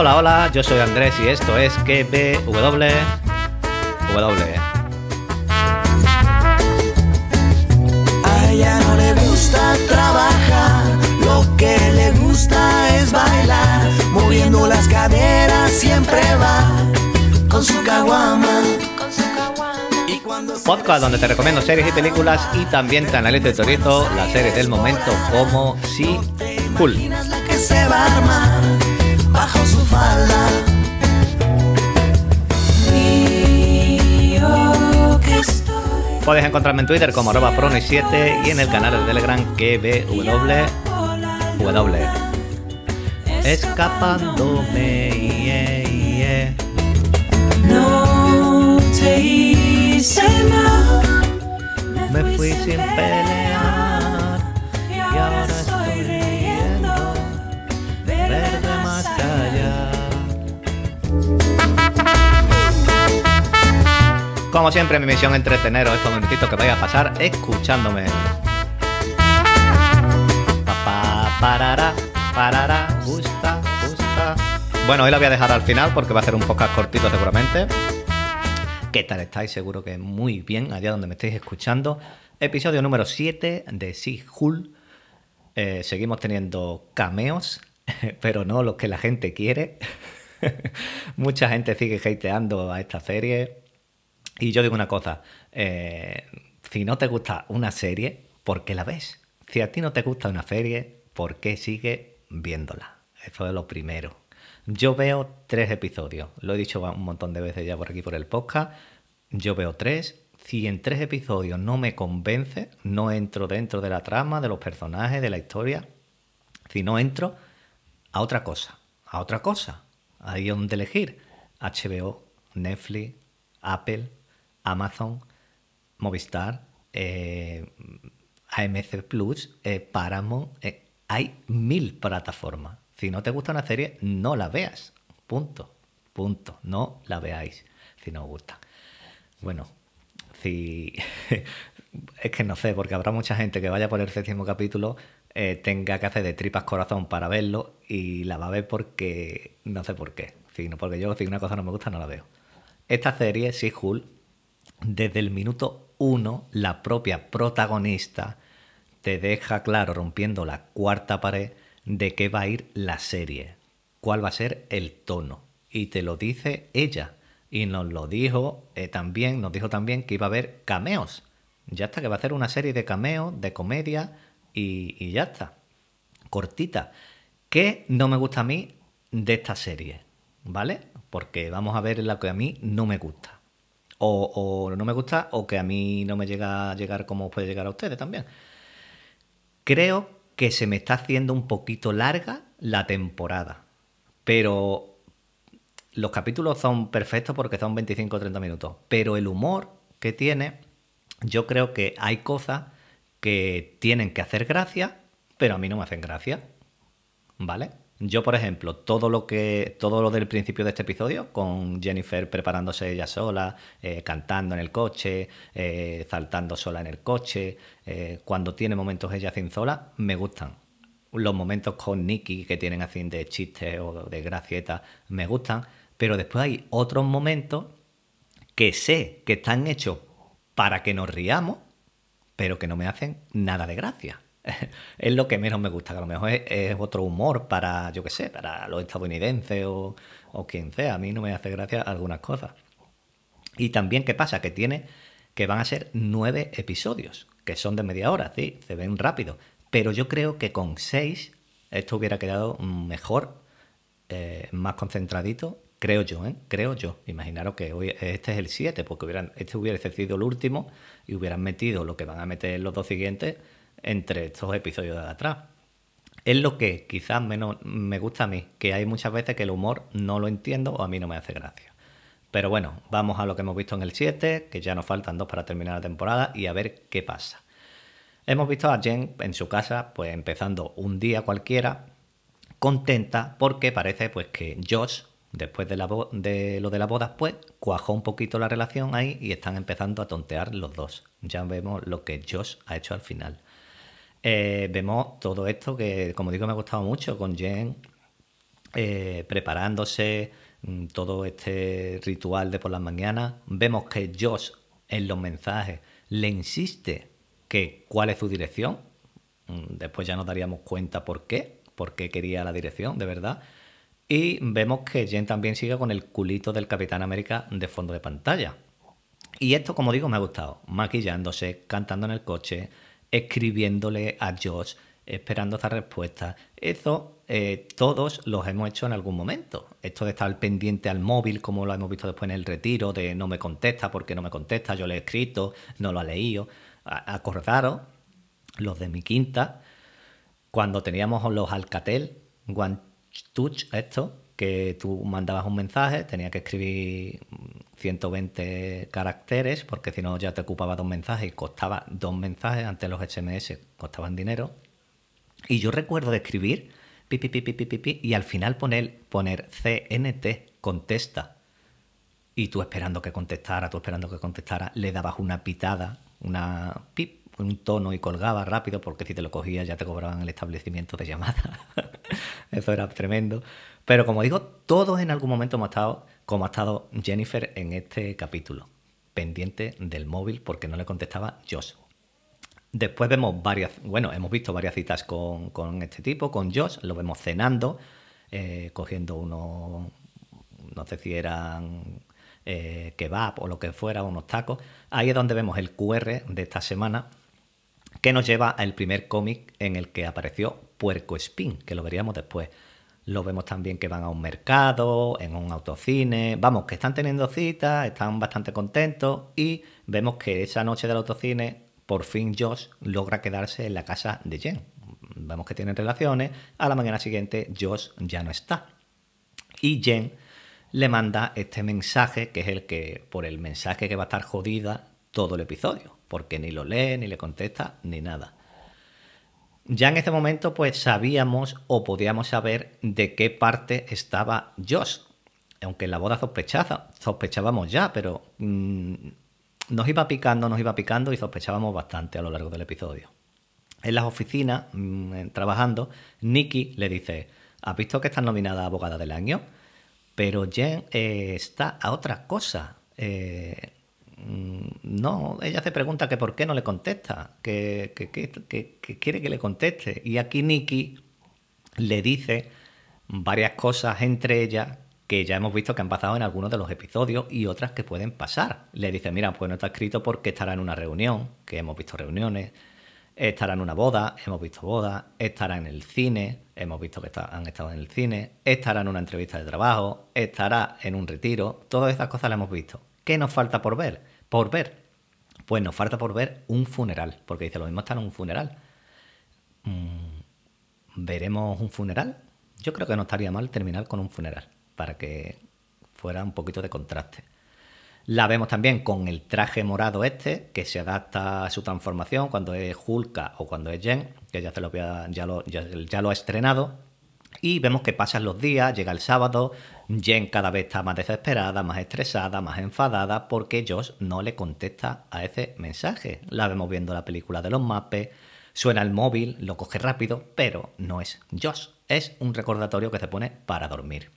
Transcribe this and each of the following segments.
Hola, hola, yo soy Andrés y esto es KBW. A ella no le gusta trabajar, lo que le gusta es bailar, moviendo las caderas siempre va con su caguama. Podcast donde te recomiendo series y películas y también te analizo y teorizo las series del momento como si Cool. Puedes encontrarme en Twitter como arroba proni7 y en el canal de Telegram KBW. Escapándome. yeah, yeah. No te hice mal. Me fui sin pelear Como siempre, mi misión entreteneros estos minutitos que vais a pasar escuchándome. Pa, pa, parará, parará, gusta, gusta. Bueno, hoy la voy a dejar al final porque va a ser un podcast cortito seguramente. ¿Qué tal estáis? Seguro que muy bien allá donde me estéis escuchando. Episodio número 7 de Si Hull. Eh, seguimos teniendo cameos, pero no los que la gente quiere. Mucha gente sigue hateando a esta serie. Y yo digo una cosa, eh, si no te gusta una serie, ¿por qué la ves? Si a ti no te gusta una serie, ¿por qué sigues viéndola? Eso es lo primero. Yo veo tres episodios, lo he dicho un montón de veces ya por aquí por el podcast. Yo veo tres. Si en tres episodios no me convence, no entro dentro de la trama, de los personajes, de la historia, si no entro, a otra cosa, a otra cosa. Ahí donde elegir. HBO, Netflix, Apple, Amazon, Movistar, eh, AMC Plus, eh, Paramount. eh, hay mil plataformas. Si no te gusta una serie, no la veas. Punto. Punto. No la veáis si no os gusta. Bueno, si. es que no sé, porque habrá mucha gente que vaya por el séptimo capítulo, tenga que hacer de tripas corazón para verlo y la va a ver porque. No sé por qué. Si no, porque yo, si una cosa no me gusta, no la veo. Esta serie, sí, Hull, desde el minuto uno, la propia protagonista te deja claro, rompiendo la cuarta pared, de qué va a ir la serie, cuál va a ser el tono. Y te lo dice ella. Y nos lo dijo eh, también, nos dijo también que iba a haber cameos. Ya está, que va a hacer una serie de cameos, de comedia, y, y ya está. Cortita. ¿Qué no me gusta a mí de esta serie? ¿Vale? Porque vamos a ver lo que a mí no me gusta. O, no me gusta, o que a mí no me llega a llegar como puede llegar a ustedes también. Creo que se me está haciendo un poquito larga la temporada. Pero los capítulos son perfectos porque son 25 o 30 minutos. Pero el humor que tiene, yo creo que hay cosas que tienen que hacer gracia, pero a mí no me hacen gracia. ¿Vale? Yo, por ejemplo, todo lo que. todo lo del principio de este episodio, con Jennifer preparándose ella sola, eh, cantando en el coche, eh, saltando sola en el coche, eh, cuando tiene momentos ella sin sola, me gustan. Los momentos con Nicky que tienen así de chistes o de gracieta, me gustan. Pero después hay otros momentos que sé que están hechos para que nos riamos, pero que no me hacen nada de gracia. es lo que menos me gusta, que a lo mejor es, otro humor para, yo qué sé, para los estadounidenses o, o quien sea. A mí no me hace gracia algunas cosas. Y también, ¿qué pasa? Que tiene que van a ser nueve episodios, que son de media hora, sí, se ven rápido. Pero yo creo que con seis esto hubiera quedado mejor, eh, más concentradito, creo yo, ¿eh? Creo yo. Imaginaros que hoy este es el 7, porque hubieran, este hubiera sido el último y hubieran metido lo que van a meter los dos siguientes entre estos episodios de atrás. Es lo que quizás menos me gusta a mí, que hay muchas veces que el humor no lo entiendo o a mí no me hace gracia. Pero bueno, vamos a lo que hemos visto en el 7, que ya nos faltan dos para terminar la temporada y a ver qué pasa. Hemos visto a Jen en su casa, pues empezando un día cualquiera, contenta porque parece pues que Josh, después de, de lo de la boda, pues cuajó un poquito la relación ahí y están empezando a tontear los dos. Ya vemos lo que Josh ha hecho al final. Eh, vemos todo esto que, como digo, me ha gustado mucho con Jen eh, preparándose, mm, todo este ritual de por las mañanas. Vemos que Josh en los mensajes le insiste que cuál es su dirección. Mm, después ya nos daríamos cuenta por qué, por qué quería la dirección, de verdad. Y vemos que Jen también sigue con el culito del Capitán América de fondo de pantalla. Y esto, como digo, me ha gustado. Maquillándose, cantando en el coche, escribiéndole a Josh, esperando esta respuesta. Eso eh, todos los hemos hecho en algún momento. Esto de estar pendiente al móvil, como lo hemos visto después en el retiro, de no me contesta porque no me contesta, yo le he escrito, no lo ha leído. Acordaros, los de mi quinta, cuando teníamos los Alcatel, One Touch, esto, que tú mandabas un mensaje, tenía que escribir 120 caracteres, porque si no ya te ocupaba dos mensajes y costaba dos mensajes, antes los SMS costaban dinero. Y yo recuerdo de escribir pi, pi, pi, pi, y al final poner, poner CNT, contesta. Y tú esperando que contestara, tú esperando que contestara, le dabas una pitada, una pip, un tono y colgaba rápido, porque si te lo cogías ya te cobraban el establecimiento de llamada. Eso era tremendo. Pero como digo, todos en algún momento hemos estado, como ha estado Jennifer en este capítulo, pendiente del móvil porque no le contestaba Josh. Después vemos varias, bueno, hemos visto varias citas con, este tipo, con Josh, lo vemos cenando, eh, cogiendo unos, no sé si eran eh, kebab o lo que fuera, unos tacos. Ahí es donde vemos el QR de esta semana, que nos lleva al primer cómic en el que apareció Puerco Spin, que lo veríamos después. Lo vemos también que van a un mercado, en un autocine. Vamos, que están teniendo citas, están bastante contentos y vemos que esa noche del autocine por fin Josh logra quedarse en la casa de Jen. Vemos que tienen relaciones, a la mañana siguiente Josh ya no está. Y Jen le manda este mensaje, que es el que, por el mensaje que va a estar jodida todo el episodio, porque ni lo lee, ni le contesta, ni nada. Ya en ese momento, pues sabíamos o podíamos saber de qué parte estaba Josh. Aunque en la boda sospechábamos ya, pero mm, nos iba picando, nos iba picando y sospechábamos bastante a lo largo del episodio. En las oficinas, mm, trabajando, Nikki le dice, ¿has visto que estás nominada a abogada del año? Pero Jen eh, está a otra cosa. Eh, no, ella se pregunta que por qué no le contesta, que, quiere que le conteste. Y aquí Nikki le dice varias cosas, entre ellas que ya hemos visto que han pasado en algunos de los episodios y otras que pueden pasar. Le dice, mira, pues no está escrito porque estará en una reunión, que hemos visto reuniones, estará en una boda, hemos visto boda, estará en el cine, hemos visto que han estado en el cine, estará en una entrevista de trabajo, estará en un retiro, todas esas cosas las hemos visto. ¿Qué nos falta por ver? Por ver. Pues nos falta por ver un funeral, porque dice, lo mismo está en un funeral. Mm, ¿Veremos un funeral? Yo creo que no estaría mal terminar con un funeral para que fuera un poquito de contraste. La vemos también con el traje morado este, que se adapta a su transformación cuando es Hulka o cuando es Jen, que ya, se lo, ya, lo, ya, lo ha estrenado. Y vemos que pasan los días, llega el sábado, Jen cada vez está más desesperada, más estresada, más enfadada, porque Josh no le contesta a ese mensaje. La vemos viendo la película de los mapes, suena el móvil, lo coge rápido, pero no es Josh, es un recordatorio que se pone para dormir.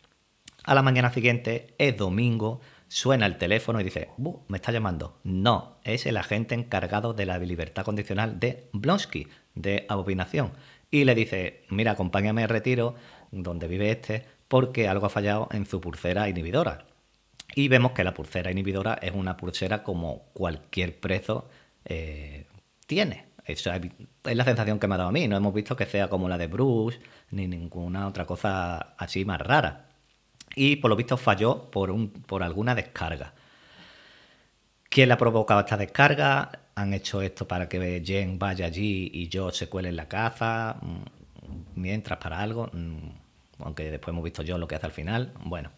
A la mañana siguiente, es domingo, suena el teléfono y dice, me está llamando. No, es el agente encargado de la libertad condicional de Blonsky, de Abominación. Y le dice, mira, acompáñame al retiro, donde vive este, porque algo ha fallado en su pulsera inhibidora. Y vemos que la pulsera inhibidora es una pulsera como cualquier preso eh, tiene. es la sensación que me ha dado a mí. No hemos visto que sea como la de Bruce, ni ninguna otra cosa así más rara y por lo visto falló por, un, por alguna descarga. ¿Quién le ha provocado esta descarga? Han hecho esto para que Jen vaya allí y yo se cuele en la caza, mm, mientras para algo, mm, aunque después hemos visto yo lo que hace al final. Bueno,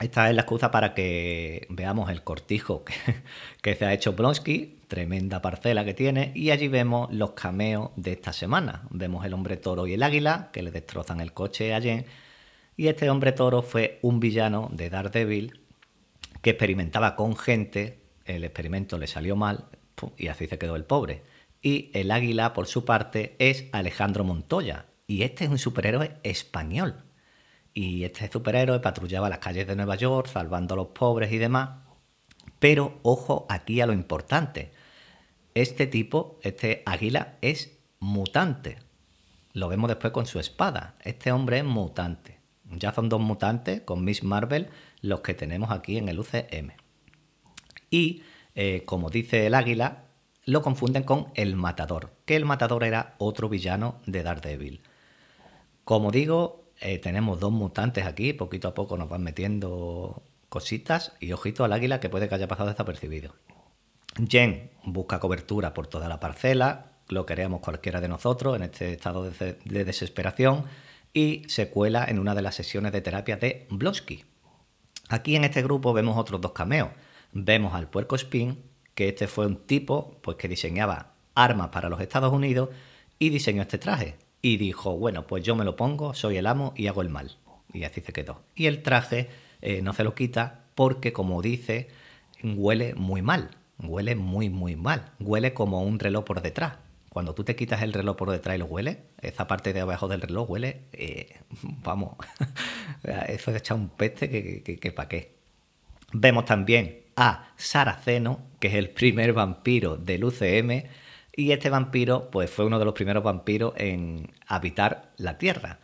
esta es la excusa para que veamos el cortijo que, que se ha hecho Blonsky, tremenda parcela que tiene, y allí vemos los cameos de esta semana. Vemos el hombre toro y el águila, que le destrozan el coche a Jen, y este hombre toro fue un villano de Daredevil que experimentaba con gente, el experimento le salió mal y así se quedó el pobre. Y el águila, por su parte, es Alejandro Montoya, y este es un superhéroe español. y este superhéroe patrullaba las calles de Nueva York salvando a los pobres y demás. Pero ojo aquí a lo importante. Este tipo, este águila, es mutante. Lo vemos después con su espada. Este hombre es mutante. Ya son dos mutantes con Miss Marvel los que tenemos aquí en el UCM. Y, eh, como dice el águila, lo confunden con el matador, que el matador era otro villano de Daredevil. Como digo, eh, tenemos dos mutantes aquí, poquito a poco nos van metiendo cositas y ojito al águila que puede que haya pasado desapercibido. Jen busca cobertura por toda la parcela, lo queremos cualquiera de nosotros en este estado de, desesperación y se cuela en una de las sesiones de terapia de Blonsky. Aquí en este grupo vemos otros dos cameos. Vemos al puerco Spin, que este fue un tipo pues, que diseñaba armas para los Estados Unidos y diseñó este traje y dijo, bueno, pues yo me lo pongo, soy el amo y hago el mal. Y así se quedó. Y el traje eh, no se lo quita porque, como dice, huele muy mal. Huele muy, muy mal. Huele como un reloj por detrás. Cuando tú te quitas el reloj por detrás y lo huele, esa parte de abajo del reloj huele, eh, vamos, eso es echar un peste que, que para qué. Vemos también a Saraceno, que es el primer vampiro del UCM, y este vampiro, pues fue uno de los primeros vampiros en habitar la Tierra.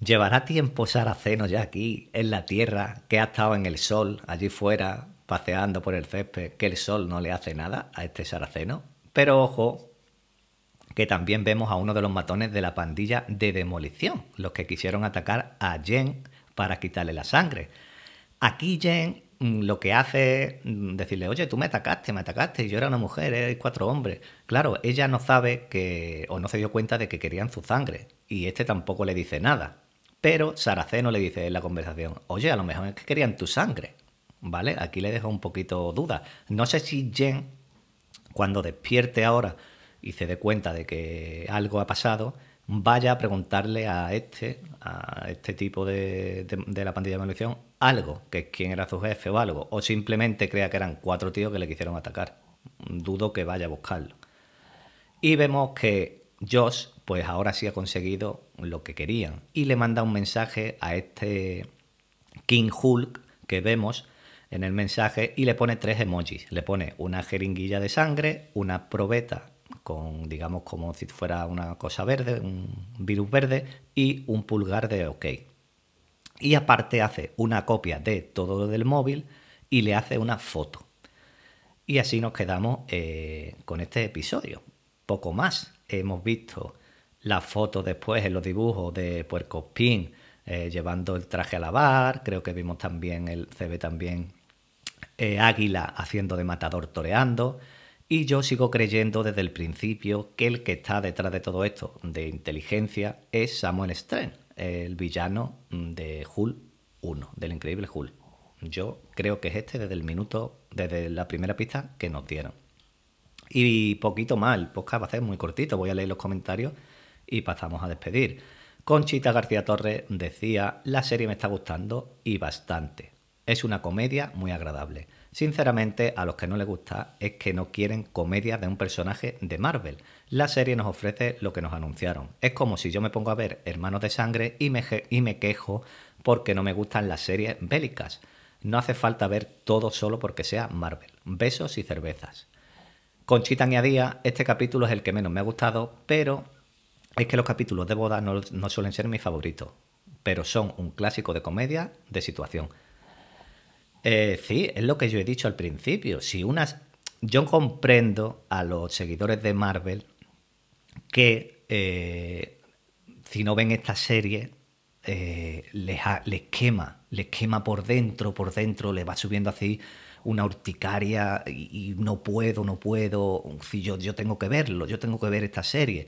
Llevará tiempo Saraceno ya aquí, en la Tierra, que ha estado en el sol, allí fuera, paseando por el césped, que el sol no le hace nada a este Saraceno. Pero ojo, que también vemos a uno de los matones de la pandilla de demolición, los que quisieron atacar a Jen para quitarle la sangre. Aquí Jen lo que hace es mm, decirle, oye, tú me atacaste, me atacaste, yo era una mujer, eres cuatro hombres. Claro, ella no sabe que, o no se dio cuenta de que querían su sangre, y este tampoco le dice nada. Pero Saraceno le dice en la conversación, oye, a lo mejor es que querían tu sangre. ¿Vale? Aquí le dejo un poquito duda. No sé si Jen, cuando despierte ahora y se dé cuenta de que algo ha pasado, vaya a preguntarle a este, a este tipo de, de, la pandilla de demolición, algo, que quién era su jefe o algo, o simplemente crea que eran cuatro tíos que le quisieron atacar. Dudo que vaya a buscarlo. Y vemos que Josh, pues ahora sí ha conseguido lo que querían. Y le manda un mensaje a este King Hulk que vemos en el mensaje y le pone tres emojis. Le pone una jeringuilla de sangre, una probeta con, digamos, como si fuera una cosa verde, un virus verde, y un pulgar de OK. Y aparte hace una copia de todo lo del móvil y le hace una foto. Y así nos quedamos eh, con este episodio. Poco más. Hemos visto la foto después en los dibujos de Puerco Spin eh, llevando el traje a lavar. Creo que vimos también, el, se ve también eh, Águila haciendo de matador toreando. Y yo sigo creyendo desde el principio que el que está detrás de todo esto de inteligencia es Samuel Stren, el villano de Hull 1, del increíble Hull. Yo creo que es este desde el minuto, desde la primera pista que nos dieron. Y poquito más, el podcast va a ser muy cortito, voy a leer los comentarios y pasamos a despedir. Conchita García Torres decía, la serie me está gustando y bastante. Es una comedia muy agradable. Sinceramente, a los que no les gusta es que no quieren comedia de un personaje de Marvel. La serie nos ofrece lo que nos anunciaron. Es como si yo me pongo a ver Hermanos de Sangre y me, y me quejo porque no me gustan las series bélicas. No hace falta ver todo solo porque sea Marvel. Besos y cervezas. Conchita añadía, este capítulo es el que menos me ha gustado, pero es que los capítulos de boda no, no suelen ser mis favoritos, pero son un clásico de comedia de situación. Eh, sí, es lo que yo he dicho al principio. Si unas. Yo comprendo a los seguidores de Marvel que eh, si no ven esta serie eh, les, quema, les quema por dentro, por dentro, les va subiendo así una urticaria y, no puedo, no puedo, si yo, tengo que verlo, yo tengo que ver esta serie.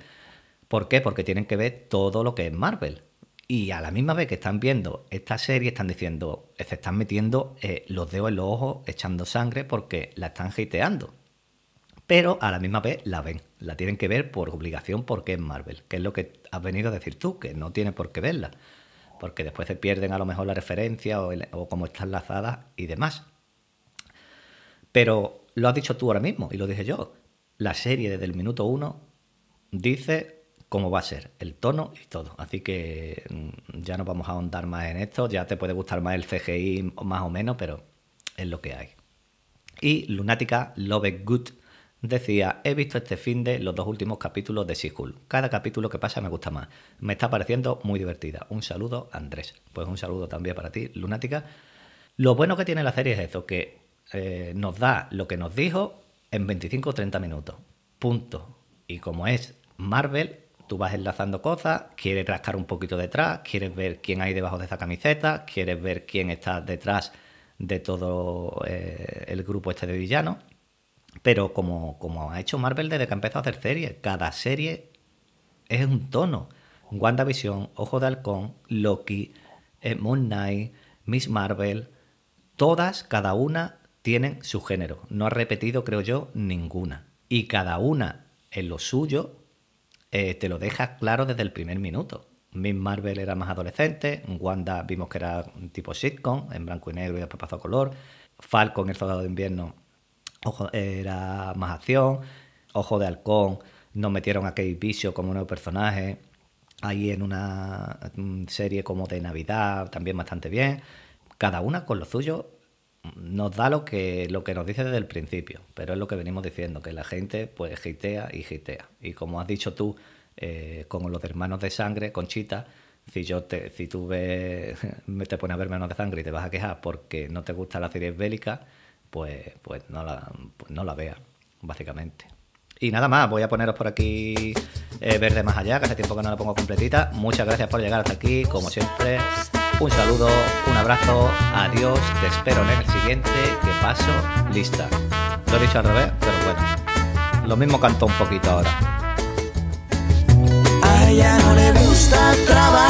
¿Por qué? Porque tienen que ver todo lo que es Marvel. Y a la misma vez que están viendo esta serie, están diciendo, se están metiendo eh, los dedos en los ojos, echando sangre porque la están hateando. Pero a la misma vez la ven, la tienen que ver por obligación porque es Marvel, que es lo que has venido a decir tú, que no tiene por qué verla, porque después se pierden a lo mejor la referencia o, cómo está enlazada y demás. Pero lo has dicho tú ahora mismo y lo dije yo. La serie desde el minuto uno dice cómo va a ser el tono y todo. Así que mm, ya no vamos a ahondar más en esto. Ya te puede gustar más el CGI más o menos, pero es lo que hay. Y Lunática Love Good decía, he visto este fin de los dos últimos capítulos de she Cada capítulo que pasa me gusta más. Me está pareciendo muy divertida. Un saludo, Andrés. Pues un saludo también para ti, Lunática. Lo bueno que tiene la serie es eso, que eh, nos da lo que nos dijo en 25 o 30 minutos. Punto. Y como es Marvel, tú vas enlazando cosas, quieres rascar un poquito detrás, quieres ver quién hay debajo de esa camiseta, quieres ver quién está detrás de todo eh, el grupo este de villanos. Pero como, como ha hecho Marvel desde que empezó a hacer series, cada serie es un tono. WandaVision, Ojo de Halcón, Loki, eh, Moon Knight, Miss Marvel, todas, cada una, tienen su género. No ha repetido, creo yo, ninguna. Y cada una en lo suyo eh, te lo deja claro desde el primer minuto. Miss Marvel era más adolescente, Wanda vimos que era un tipo sitcom, en blanco y negro y después pasó a color. Falcon, el soldado de invierno, era más acción. Ojo de halcón, nos metieron a Kate Bishop como nuevo personaje. Ahí en una serie como de Navidad, también bastante bien. Cada una con lo suyo nos da lo que, lo que nos dice desde el principio, pero es lo que venimos diciendo, que la gente pues gitea y gitea. Y como has dicho tú, eh, con los hermanos de sangre, Conchita, si yo te, si tú ves, te pones a ver Hermanos de sangre y te vas a quejar porque no te gusta la serie bélica, pues, pues no la, pues no la veas, básicamente. Y nada más, voy a poneros por aquí eh, Verde Más Allá, que hace tiempo que no la pongo completita. Muchas gracias por llegar hasta aquí, como siempre. Un saludo, un abrazo, adiós, te espero en el siguiente, que paso lista. Lo he dicho al revés, pero bueno. Lo mismo canto un poquito ahora. A ella no le gusta trabajar,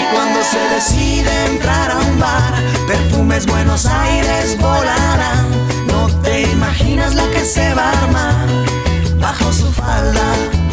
Y cuando se decide entrar a un bar, perfumes Buenos Aires volarán. No te imaginas la que se va a armar bajo su falda.